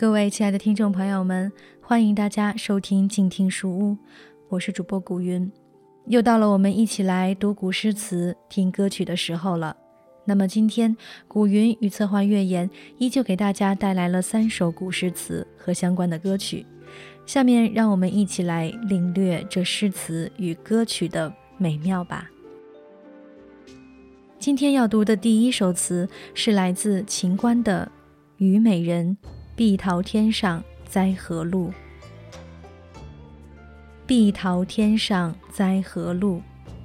各位亲爱的听众朋友们，欢迎大家收听静听书屋，我是主播古云。又到了我们一起来读古诗词、听歌曲的时候了。那么今天，古云与策划月言依旧给大家带来了三首古诗词和相关的歌曲。下面让我们一起来领略这诗词与歌曲的美妙吧。今天要读的第一首词是来自秦观的《虞美人》。碧桃天上栽何路？碧桃天上栽何路？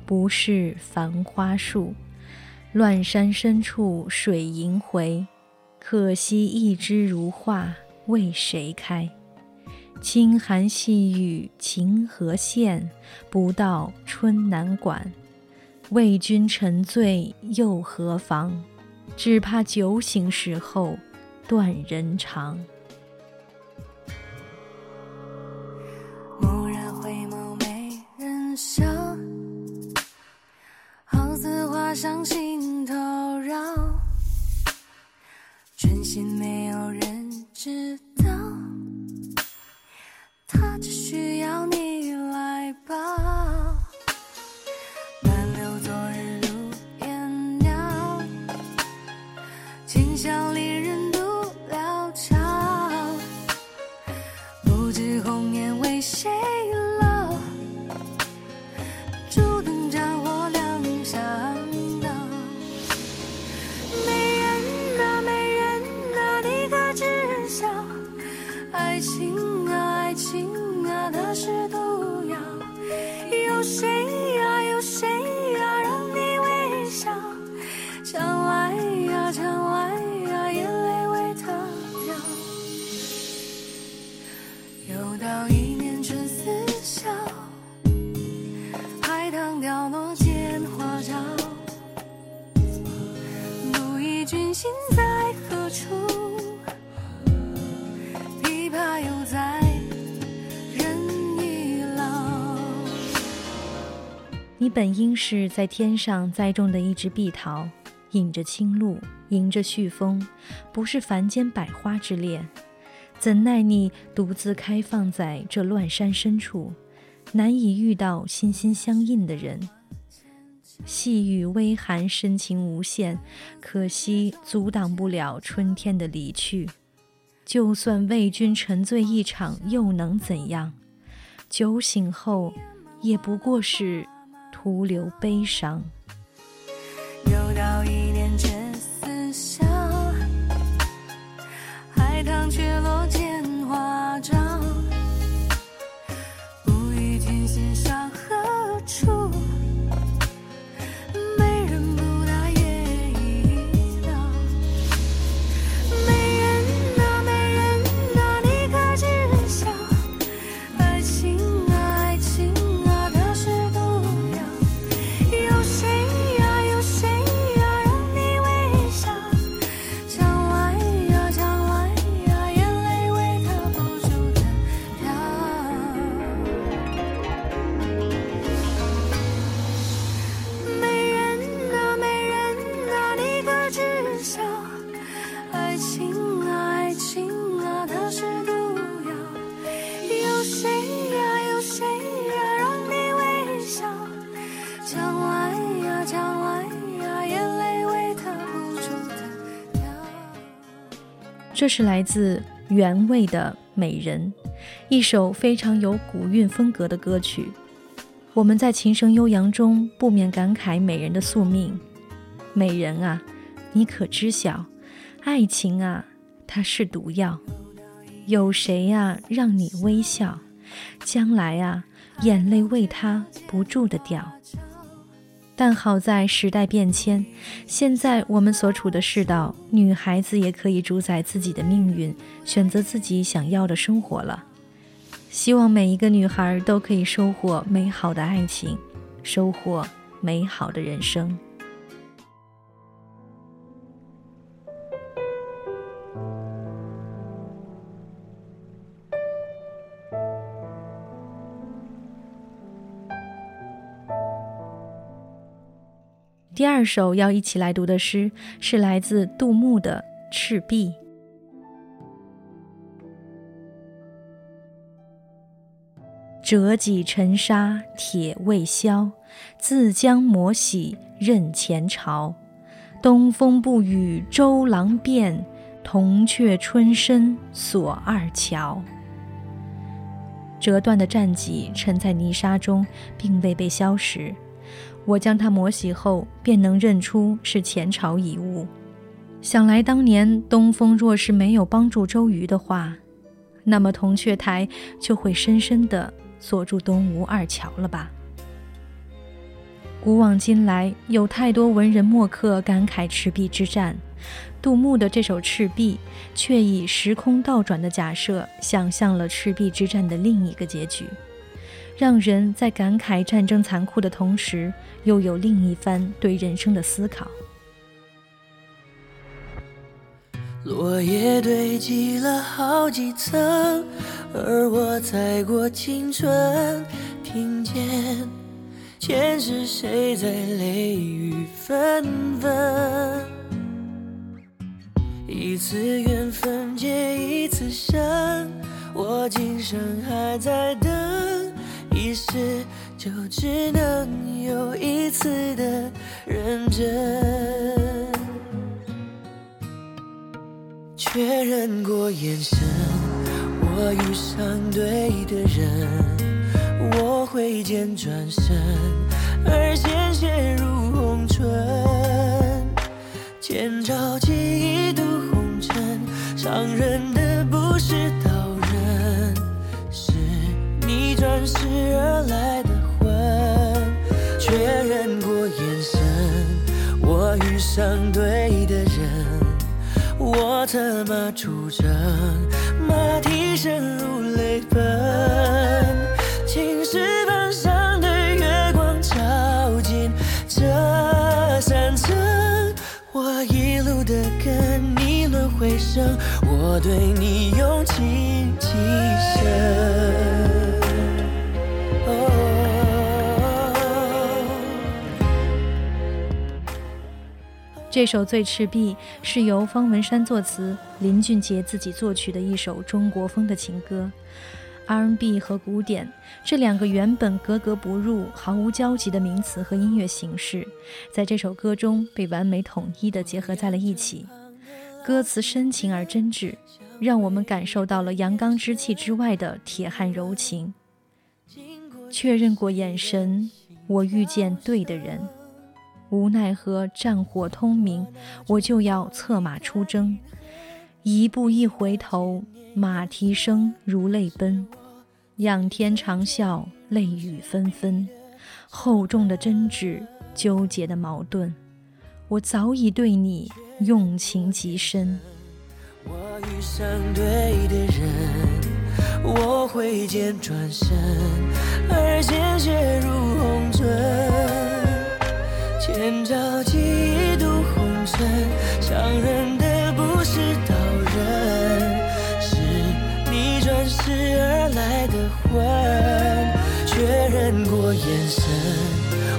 不是繁花树。乱山深处水萦回，可惜一枝如画为谁开？清寒细雨晴何限？不到春难管。为君沉醉又何妨？只怕酒醒时候。断人肠。蓦然回眸，美人笑，好似花香心头绕。真心没有人知道，他只需要你来抱留昨日如烟袅今宵。shade. 你本应是在天上栽种的一枝碧桃，引着清露，迎着煦风，不是凡间百花之恋。怎奈你独自开放在这乱山深处，难以遇到心心相印的人。细雨微寒，深情无限，可惜阻挡不了春天的离去。就算为君沉醉一场，又能怎样？酒醒后，也不过是。徒留悲伤。这是来自原味的《美人》，一首非常有古韵风格的歌曲。我们在琴声悠扬中不免感慨美人的宿命。美人啊，你可知晓，爱情啊，它是毒药。有谁呀让你微笑？将来啊，眼泪为他不住的掉。但好在时代变迁，现在我们所处的世道，女孩子也可以主宰自己的命运，选择自己想要的生活了。希望每一个女孩都可以收获美好的爱情，收获美好的人生。第二首要一起来读的诗是来自杜牧的赤壁折戟沉沙铁未销，自将磨洗认前朝。东风不与周郎便，铜雀春深锁二乔。折断的战戟沉在泥沙中，并未被消蚀。我将它磨洗后，便能认出是前朝遗物。想来当年东风若是没有帮助周瑜的话，那么铜雀台就会深深地锁住东吴二乔了吧？古往今来，有太多文人墨客感慨赤壁之战。杜牧的这首《赤壁》却以时空倒转的假设，想象了赤壁之战的另一个结局，让人在感慨战争残酷的同时，又有另一番对人生的思考。落叶堆积了好几层，而我踩过青春，听见前世谁在泪雨纷纷。一次缘分结一次生，我今生还在等，世就只能有一次的认真。确认过眼神，我遇上对的人，我挥剑转身，而鲜血如红唇。千朝记忆渡红尘，伤人的不是刀，转世而来的魂。确认过眼神，我遇上对的人。我策马出征，马蹄声如泪奔。青石板上的月光照进这山城，我一路的跟你轮回声，我对你用情极深。这首《醉赤壁》是由方文山作词，林俊杰自己作曲的一首中国风的情歌。R&B 和古典这两个原本格格不入、毫无交集的名词和音乐形式，在这首歌中被完美统一地结合在了一起。歌词深情而真挚，让我们感受到了阳刚之气之外的铁汉柔情。确认过眼神，我遇见对的人。无奈何战火通明，我就要策马出征。一步一回头，马蹄声如泪奔。仰天长啸，泪雨纷纷。厚重的真挚，纠结的矛盾，我早已对你用情极深。我遇上对的人，我挥剑转身，而鲜血如红唇。千朝记忆渡红尘，伤人的不是刀刃，是你转世而来的魂。确认过眼神，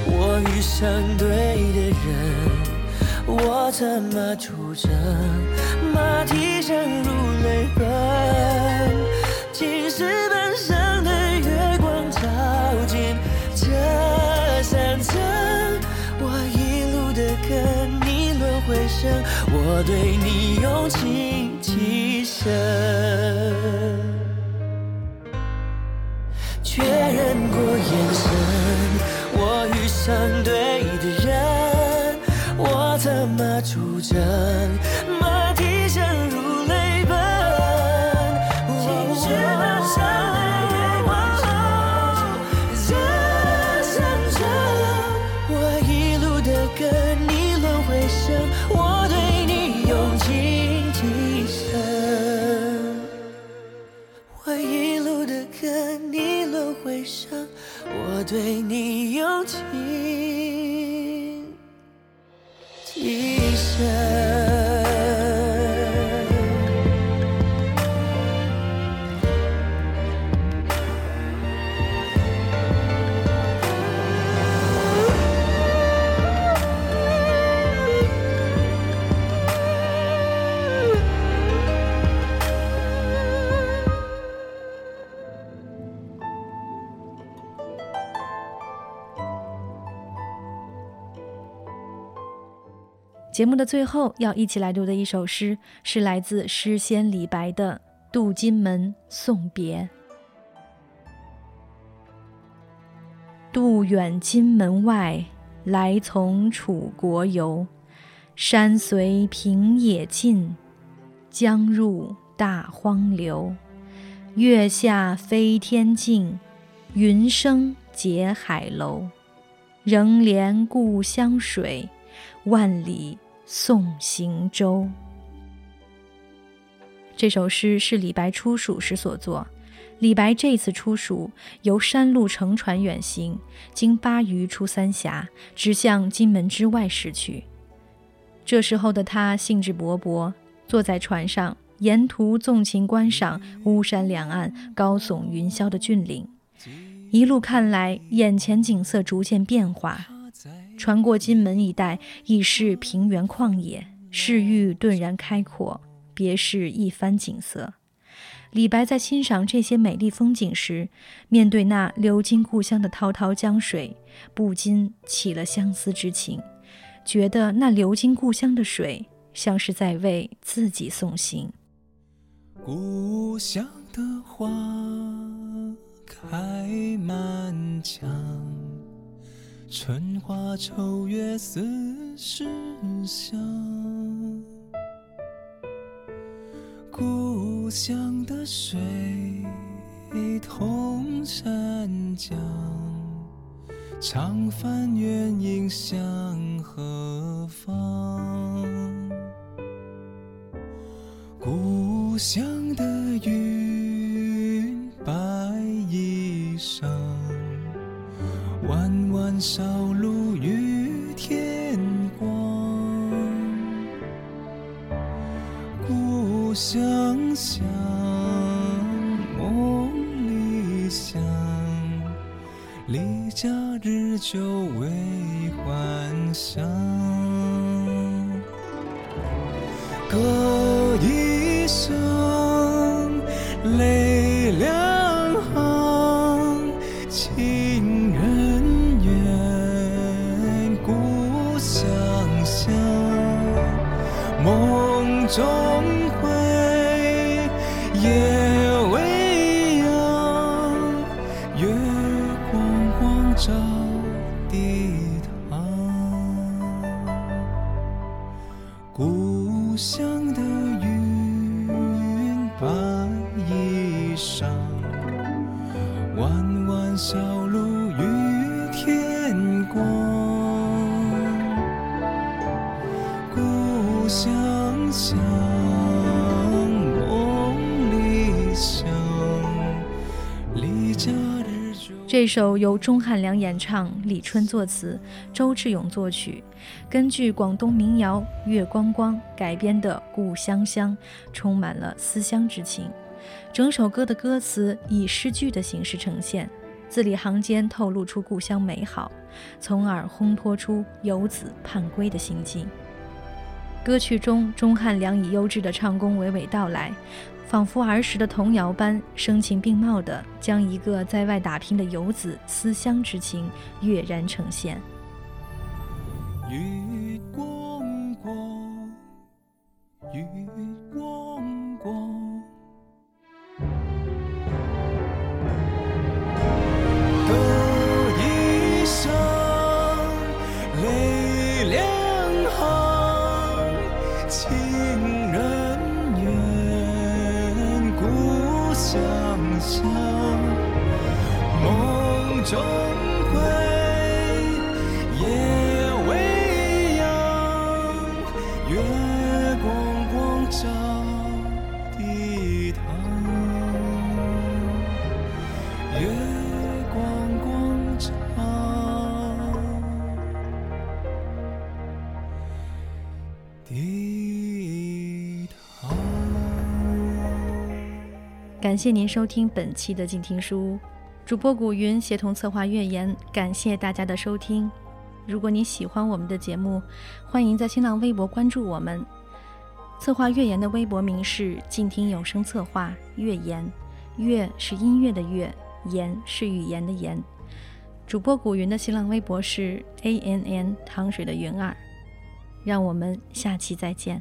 我遇上对的人，我策马出征，马蹄声如我对你用情极深。确认过眼神，我遇上对的人，我怎么出征。节目的最后要一起来读的一首诗，是来自诗仙李白的《渡金门送别》。渡远金门外，来从楚国游。山随平野尽，江入大荒流。月下飞天镜，云生结海楼。仍怜故乡水，万里。送行舟。这首诗是李白出蜀时所作。李白这次出蜀，由山路乘船远行，经巴渝出三峡，直向金门之外驶去。这时候的他兴致勃勃，坐在船上，沿途纵情观赏巫山两岸高耸云霄的峻岭。一路看来，眼前景色逐渐变化。穿过金门一带，已是平原旷野，视域顿然开阔，别是一番景色。李白在欣赏这些美丽风景时，面对那流经故乡的滔滔江水，不禁起了相思之情，觉得那流经故乡的水，像是在为自己送行。故乡的花开满墙。春花秋月似时香，故乡的水同山江，长帆远影向何方？故乡的云白衣裳。弯弯小路与天光，故乡乡，梦里乡，离家日久为还乡，歌一中。这首由钟汉良演唱、李春作词、周志勇作曲，根据广东民谣《月光光》改编的《故乡乡》，充满了思乡之情。整首歌的歌词以诗句的形式呈现，字里行间透露出故乡美好，从而烘托出游子盼归的心境。歌曲中，钟汉良以优质的唱功娓娓道来。仿佛儿时的童谣般声情并茂地将一个在外打拼的游子思乡之情跃然呈现。月光光，月感谢您收听本期的静听书，主播古云协同策划月言，感谢大家的收听。如果你喜欢我们的节目，欢迎在新浪微博关注我们。策划月言的微博名是静听有声策划月言，月是音乐的月，言是语言的言。主播古云的新浪微博是 a n n 汤水的云儿。让我们下期再见。